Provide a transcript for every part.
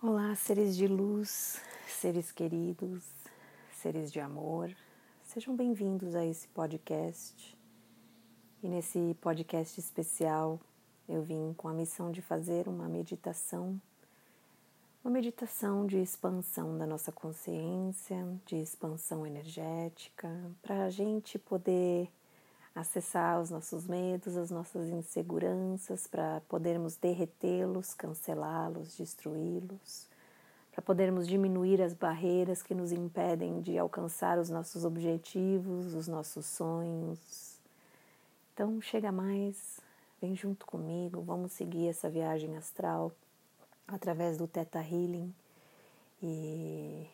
Olá, seres de luz, seres queridos, seres de amor, sejam bem-vindos a esse podcast. E nesse podcast especial eu vim com a missão de fazer uma meditação, uma meditação de expansão da nossa consciência, de expansão energética, para a gente poder acessar os nossos medos, as nossas inseguranças, para podermos derretê-los, cancelá-los, destruí-los, para podermos diminuir as barreiras que nos impedem de alcançar os nossos objetivos, os nossos sonhos. Então, chega mais, vem junto comigo, vamos seguir essa viagem astral através do Theta Healing e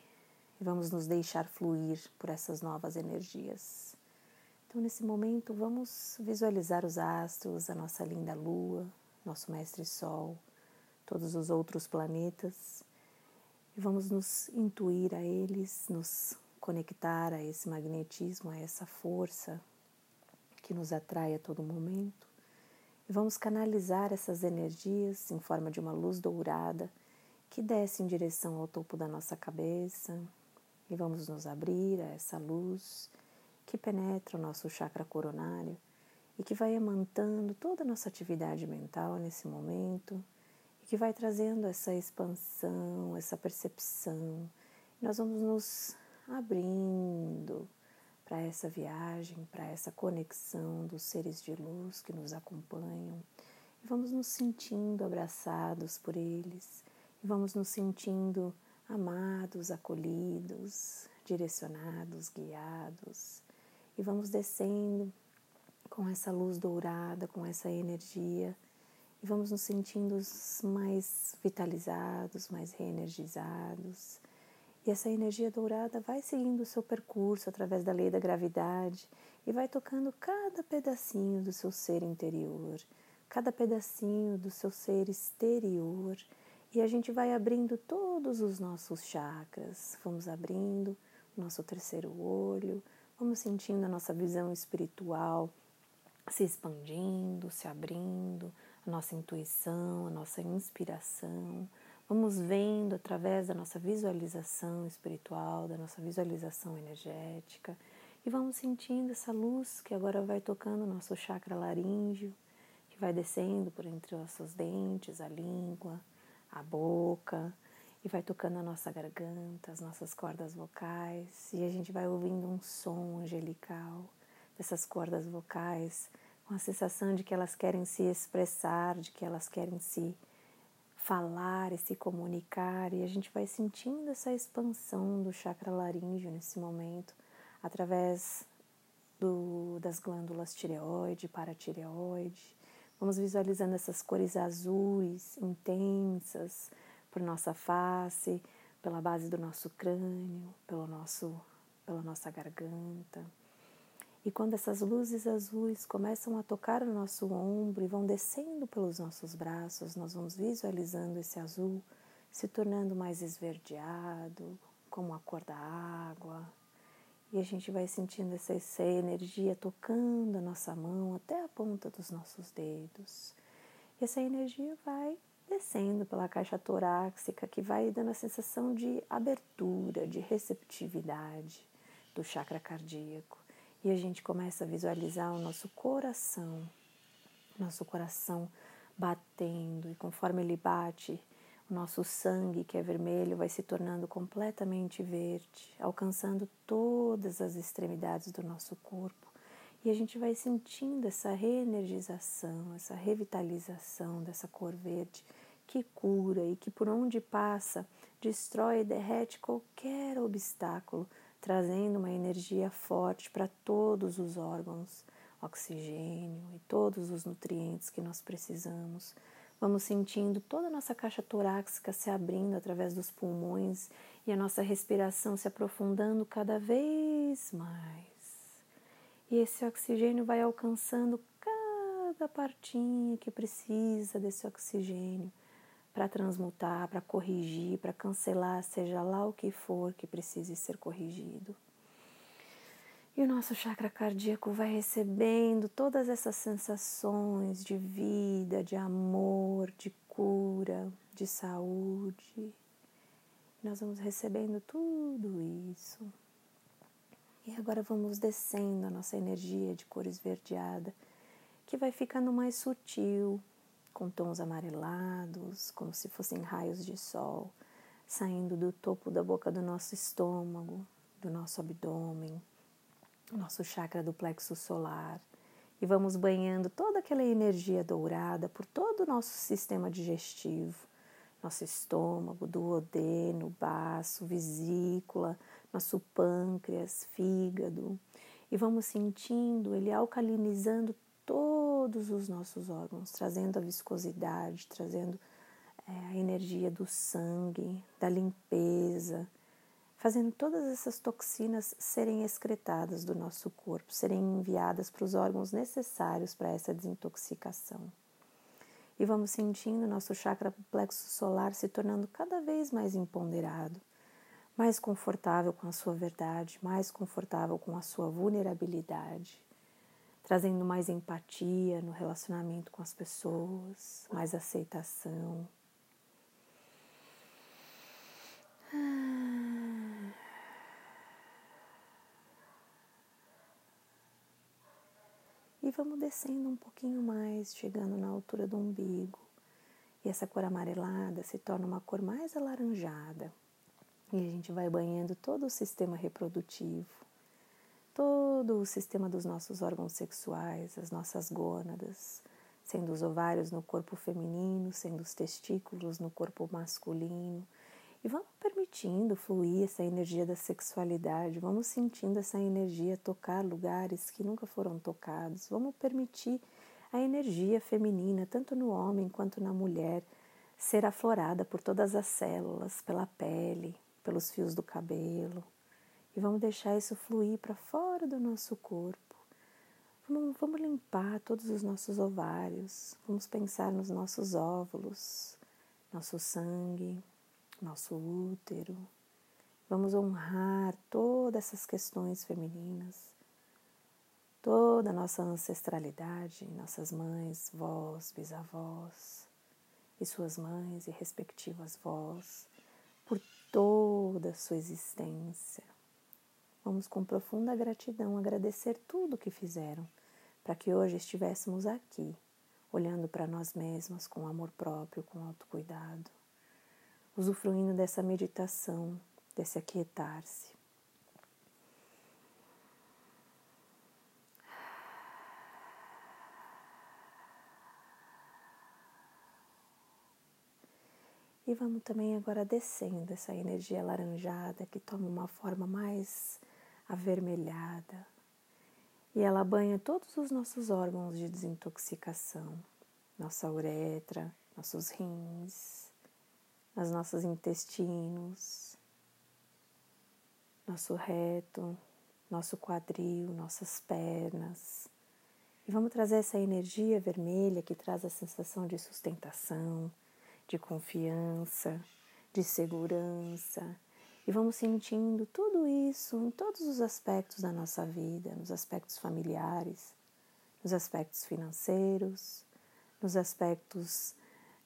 vamos nos deixar fluir por essas novas energias. Então, nesse momento, vamos visualizar os astros, a nossa linda Lua, nosso Mestre Sol, todos os outros planetas e vamos nos intuir a eles, nos conectar a esse magnetismo, a essa força que nos atrai a todo momento. E vamos canalizar essas energias em forma de uma luz dourada que desce em direção ao topo da nossa cabeça. E vamos nos abrir a essa luz que penetra o nosso chakra coronário e que vai amantando toda a nossa atividade mental nesse momento e que vai trazendo essa expansão, essa percepção. nós vamos nos abrindo para essa viagem, para essa conexão dos seres de luz que nos acompanham e vamos nos sentindo abraçados por eles e vamos nos sentindo amados, acolhidos, direcionados, guiados e vamos descendo com essa luz dourada, com essa energia e vamos nos sentindo mais vitalizados, mais reenergizados. E essa energia dourada vai seguindo o seu percurso através da lei da gravidade e vai tocando cada pedacinho do seu ser interior, cada pedacinho do seu ser exterior. E a gente vai abrindo todos os nossos chakras, vamos abrindo o nosso terceiro olho, Vamos sentindo a nossa visão espiritual se expandindo, se abrindo, a nossa intuição, a nossa inspiração. Vamos vendo através da nossa visualização espiritual, da nossa visualização energética e vamos sentindo essa luz que agora vai tocando o nosso chakra laríngeo, que vai descendo por entre os nossos dentes, a língua, a boca, e vai tocando a nossa garganta, as nossas cordas vocais, e a gente vai ouvindo um som angelical dessas cordas vocais, com a sensação de que elas querem se expressar, de que elas querem se falar e se comunicar, e a gente vai sentindo essa expansão do chakra laríngeo nesse momento, através do, das glândulas tireoide, paratireoide. Vamos visualizando essas cores azuis intensas, por nossa face, pela base do nosso crânio, pelo nosso, pela nossa garganta. E quando essas luzes azuis começam a tocar no nosso ombro e vão descendo pelos nossos braços, nós vamos visualizando esse azul se tornando mais esverdeado, como a cor da água. E a gente vai sentindo essa, essa energia tocando a nossa mão até a ponta dos nossos dedos. E essa energia vai descendo pela caixa torácica, que vai dando a sensação de abertura, de receptividade do chakra cardíaco. E a gente começa a visualizar o nosso coração, nosso coração batendo, e conforme ele bate, o nosso sangue, que é vermelho, vai se tornando completamente verde, alcançando todas as extremidades do nosso corpo. E a gente vai sentindo essa reenergização, essa revitalização dessa cor verde que cura e que por onde passa destrói e derrete qualquer obstáculo, trazendo uma energia forte para todos os órgãos, oxigênio e todos os nutrientes que nós precisamos. Vamos sentindo toda a nossa caixa torácica se abrindo através dos pulmões e a nossa respiração se aprofundando cada vez mais. E esse oxigênio vai alcançando cada partinha que precisa desse oxigênio para transmutar, para corrigir, para cancelar, seja lá o que for que precise ser corrigido. E o nosso chakra cardíaco vai recebendo todas essas sensações de vida, de amor, de cura, de saúde, Nós vamos recebendo tudo isso. E agora vamos descendo a nossa energia de cor esverdeada, que vai ficando mais sutil, com tons amarelados, como se fossem raios de sol, saindo do topo da boca do nosso estômago, do nosso abdômen, nosso chakra do plexo solar. E vamos banhando toda aquela energia dourada por todo o nosso sistema digestivo, nosso estômago, duodeno, baço, vesícula, nosso pâncreas, fígado, e vamos sentindo ele alcalinizando todos os nossos órgãos, trazendo a viscosidade, trazendo é, a energia do sangue, da limpeza, fazendo todas essas toxinas serem excretadas do nosso corpo, serem enviadas para os órgãos necessários para essa desintoxicação. E vamos sentindo nosso chakra plexo solar se tornando cada vez mais empoderado mais confortável com a sua verdade, mais confortável com a sua vulnerabilidade, trazendo mais empatia no relacionamento com as pessoas, mais aceitação. E vamos descendo um pouquinho mais, chegando na altura do umbigo. E essa cor amarelada se torna uma cor mais alaranjada e a gente vai banhando todo o sistema reprodutivo, todo o sistema dos nossos órgãos sexuais, as nossas gônadas, sendo os ovários no corpo feminino, sendo os testículos no corpo masculino. E vamos permitindo fluir essa energia da sexualidade, vamos sentindo essa energia tocar lugares que nunca foram tocados, vamos permitir a energia feminina, tanto no homem quanto na mulher, ser aflorada por todas as células, pela pele, pelos fios do cabelo e vamos deixar isso fluir para fora do nosso corpo. Vamos, vamos, limpar todos os nossos ovários, vamos pensar nos nossos óvulos, nosso sangue, nosso útero. Vamos honrar todas essas questões femininas, toda a nossa ancestralidade, nossas mães, vós, bisavós e suas mães e respectivas vós, toda a sua existência. Vamos com profunda gratidão agradecer tudo o que fizeram para que hoje estivéssemos aqui, olhando para nós mesmas com amor próprio, com autocuidado, usufruindo dessa meditação, desse aquietar-se. E vamos também agora descendo essa energia laranjada que toma uma forma mais avermelhada. E ela banha todos os nossos órgãos de desintoxicação, nossa uretra, nossos rins, os nossos intestinos, nosso reto, nosso quadril, nossas pernas. E vamos trazer essa energia vermelha que traz a sensação de sustentação, de confiança, de segurança. E vamos sentindo tudo isso em todos os aspectos da nossa vida, nos aspectos familiares, nos aspectos financeiros, nos aspectos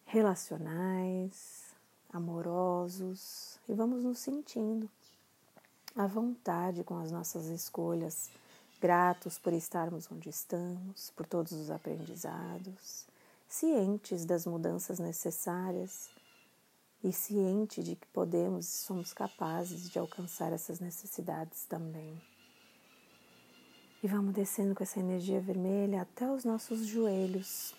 relacionais, amorosos, e vamos nos sentindo à vontade com as nossas escolhas, gratos por estarmos onde estamos, por todos os aprendizados cientes das mudanças necessárias e ciente de que podemos e somos capazes de alcançar essas necessidades também. E vamos descendo com essa energia vermelha até os nossos joelhos,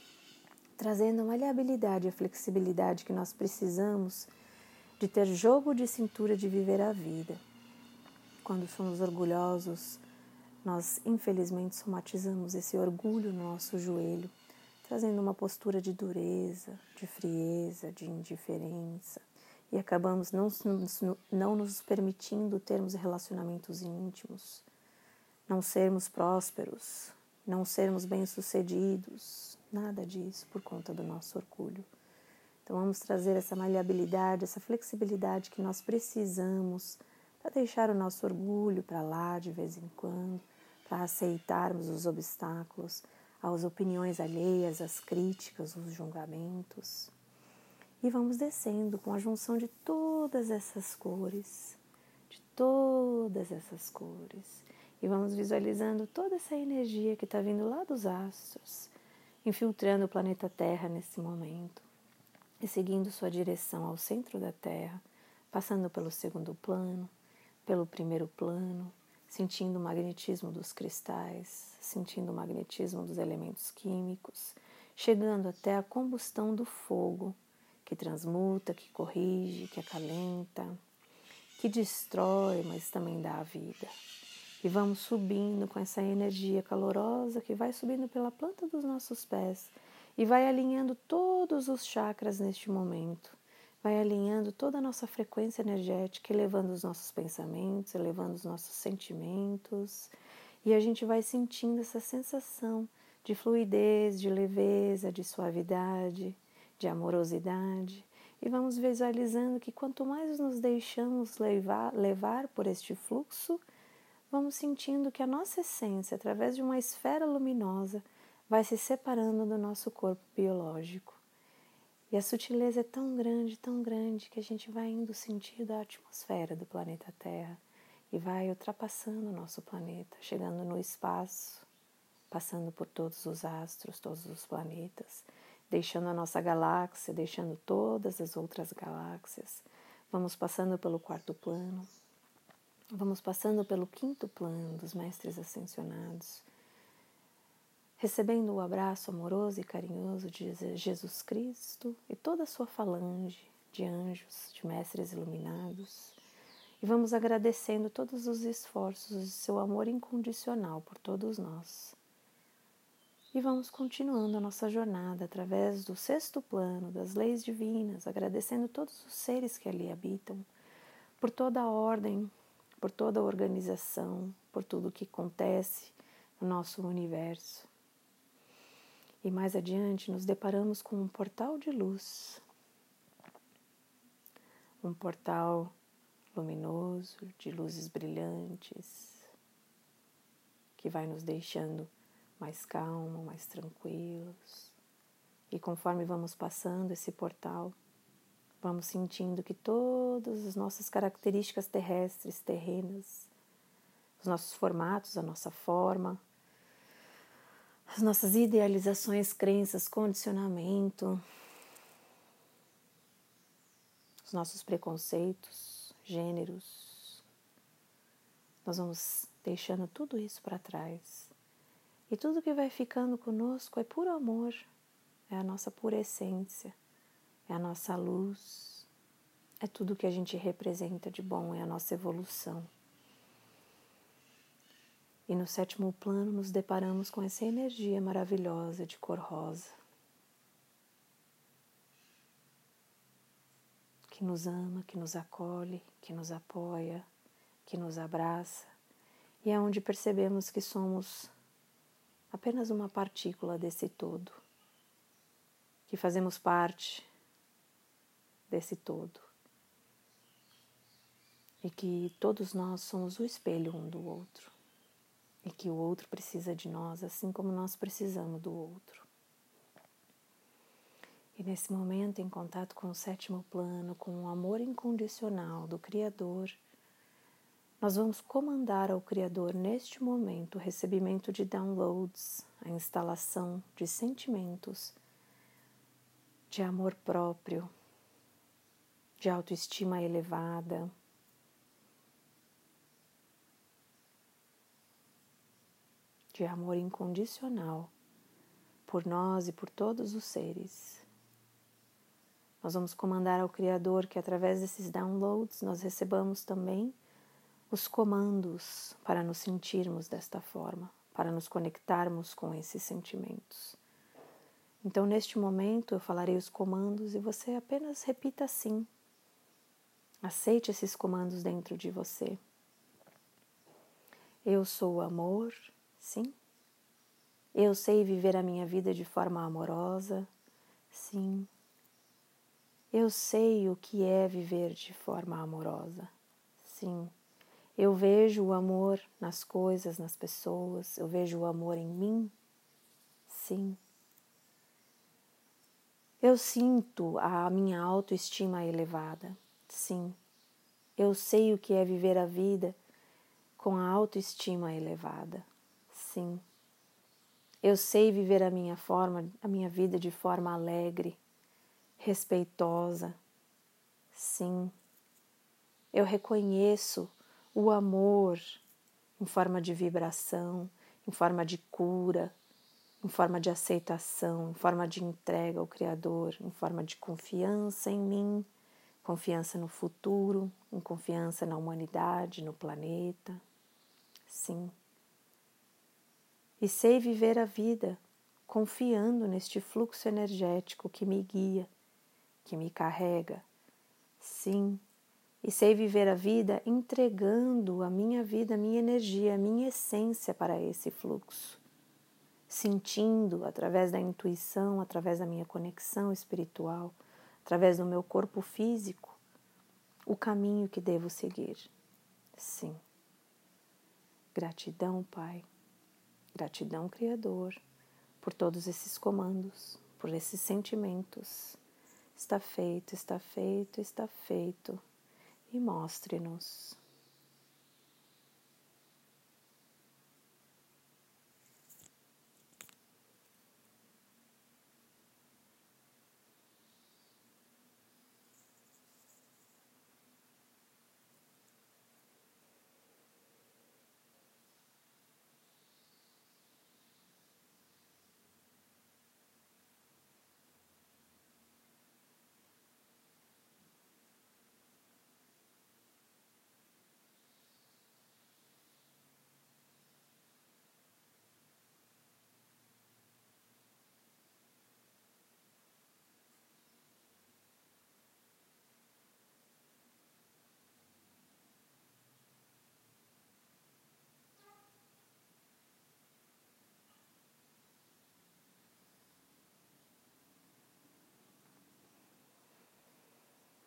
trazendo a maleabilidade e a flexibilidade que nós precisamos de ter jogo de cintura de viver a vida. Quando somos orgulhosos, nós infelizmente somatizamos esse orgulho no nosso joelho trazendo uma postura de dureza, de frieza, de indiferença, e acabamos não, não nos permitindo termos relacionamentos íntimos, não sermos prósperos, não sermos bem-sucedidos, nada disso por conta do nosso orgulho. Então vamos trazer essa maleabilidade, essa flexibilidade que nós precisamos para deixar o nosso orgulho para lá de vez em quando, para aceitarmos os obstáculos, às opiniões alheias, às críticas, os julgamentos. E vamos descendo com a junção de todas essas cores, de todas essas cores. E vamos visualizando toda essa energia que está vindo lá dos astros, infiltrando o planeta Terra nesse momento e seguindo sua direção ao centro da Terra, passando pelo segundo plano, pelo primeiro plano, sentindo o magnetismo dos cristais, sentindo o magnetismo dos elementos químicos, chegando até a combustão do fogo, que transmuta, que corrige, que acalenta, que destrói, mas também dá a vida. E vamos subindo com essa energia calorosa que vai subindo pela planta dos nossos pés e vai alinhando todos os chakras neste momento vai alinhando toda a nossa frequência energética, elevando os nossos pensamentos, elevando os nossos sentimentos, e a gente vai sentindo essa sensação de fluidez, de leveza, de suavidade, de amorosidade, e vamos visualizando que quanto mais nos deixamos levar, levar por este fluxo, vamos sentindo que a nossa essência, através de uma esfera luminosa, vai se separando do nosso corpo biológico. E a sutileza é tão grande, tão grande, que a gente vai indo sentido a atmosfera do planeta Terra e vai ultrapassando o nosso planeta, chegando no espaço, passando por todos os astros, todos os planetas, deixando a nossa galáxia, deixando todas as outras galáxias. Vamos passando pelo quarto plano, vamos passando pelo quinto plano dos mestres ascensionados recebendo o abraço amoroso e carinhoso de Jesus Cristo e toda a sua falange de anjos, de mestres iluminados. E vamos agradecendo todos os esforços de seu amor incondicional por todos nós. E vamos continuando a nossa jornada através do sexto plano, das leis divinas, agradecendo todos os seres que ali habitam, por toda a ordem, por toda a organização, por tudo o que acontece no nosso universo. E mais adiante nos deparamos com um portal de luz, um portal luminoso, de luzes brilhantes, que vai nos deixando mais calmos, mais tranquilos. E conforme vamos passando esse portal, vamos sentindo que todas as nossas características terrestres, terrenas, os nossos formatos, a nossa forma, as nossas idealizações, crenças, condicionamento, os nossos preconceitos, gêneros. Nós vamos deixando tudo isso para trás. E tudo que vai ficando conosco é puro amor, é a nossa pura essência, é a nossa luz, é tudo que a gente representa de bom, é a nossa evolução. E no sétimo plano nos deparamos com essa energia maravilhosa de cor rosa, que nos ama, que nos acolhe, que nos apoia, que nos abraça, e é onde percebemos que somos apenas uma partícula desse todo, que fazemos parte desse todo. E que todos nós somos o espelho um do outro e que o outro precisa de nós assim como nós precisamos do outro. E nesse momento, em contato com o sétimo plano, com o amor incondicional do Criador, nós vamos comandar ao Criador neste momento o recebimento de downloads, a instalação de sentimentos de amor próprio, de autoestima elevada, de amor incondicional por nós e por todos os seres. Nós vamos comandar ao Criador que através desses downloads nós recebamos também os comandos para nos sentirmos desta forma, para nos conectarmos com esses sentimentos. Então, neste momento, eu falarei os comandos e você apenas repita assim. Aceite esses comandos dentro de você. Eu sou o amor, Sim. Eu sei viver a minha vida de forma amorosa. Sim. Eu sei o que é viver de forma amorosa. Sim. Eu vejo o amor nas coisas, nas pessoas. Eu vejo o amor em mim. Sim. Eu sinto a minha autoestima elevada. Sim. Eu sei o que é viver a vida com a autoestima elevada. Sim. Eu sei viver a minha forma, a minha vida de forma alegre, respeitosa. Sim. Eu reconheço o amor em forma de vibração, em forma de cura, em forma de aceitação, em forma de entrega ao Criador, em forma de confiança em mim, confiança no futuro, em confiança na humanidade, no planeta. Sim. E sei viver a vida confiando neste fluxo energético que me guia, que me carrega. Sim, e sei viver a vida entregando a minha vida, a minha energia, a minha essência para esse fluxo, sentindo através da intuição, através da minha conexão espiritual, através do meu corpo físico, o caminho que devo seguir. Sim. Gratidão, Pai. Gratidão, Criador, por todos esses comandos, por esses sentimentos. Está feito, está feito, está feito e mostre-nos.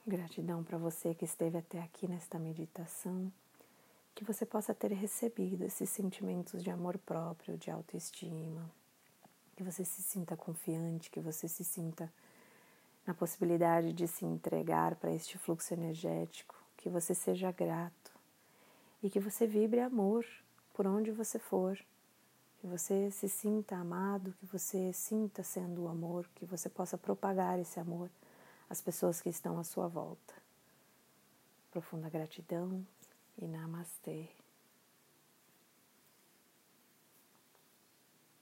Gratidão para você que esteve até aqui nesta meditação, que você possa ter recebido esses sentimentos de amor próprio, de autoestima, que você se sinta confiante, que você se sinta na possibilidade de se entregar para este fluxo energético, que você seja grato. E que você vibre amor por onde você for, que você se sinta amado, que você sinta sendo o amor, que você possa propagar esse amor as pessoas que estão à sua volta. Profunda gratidão e namastê.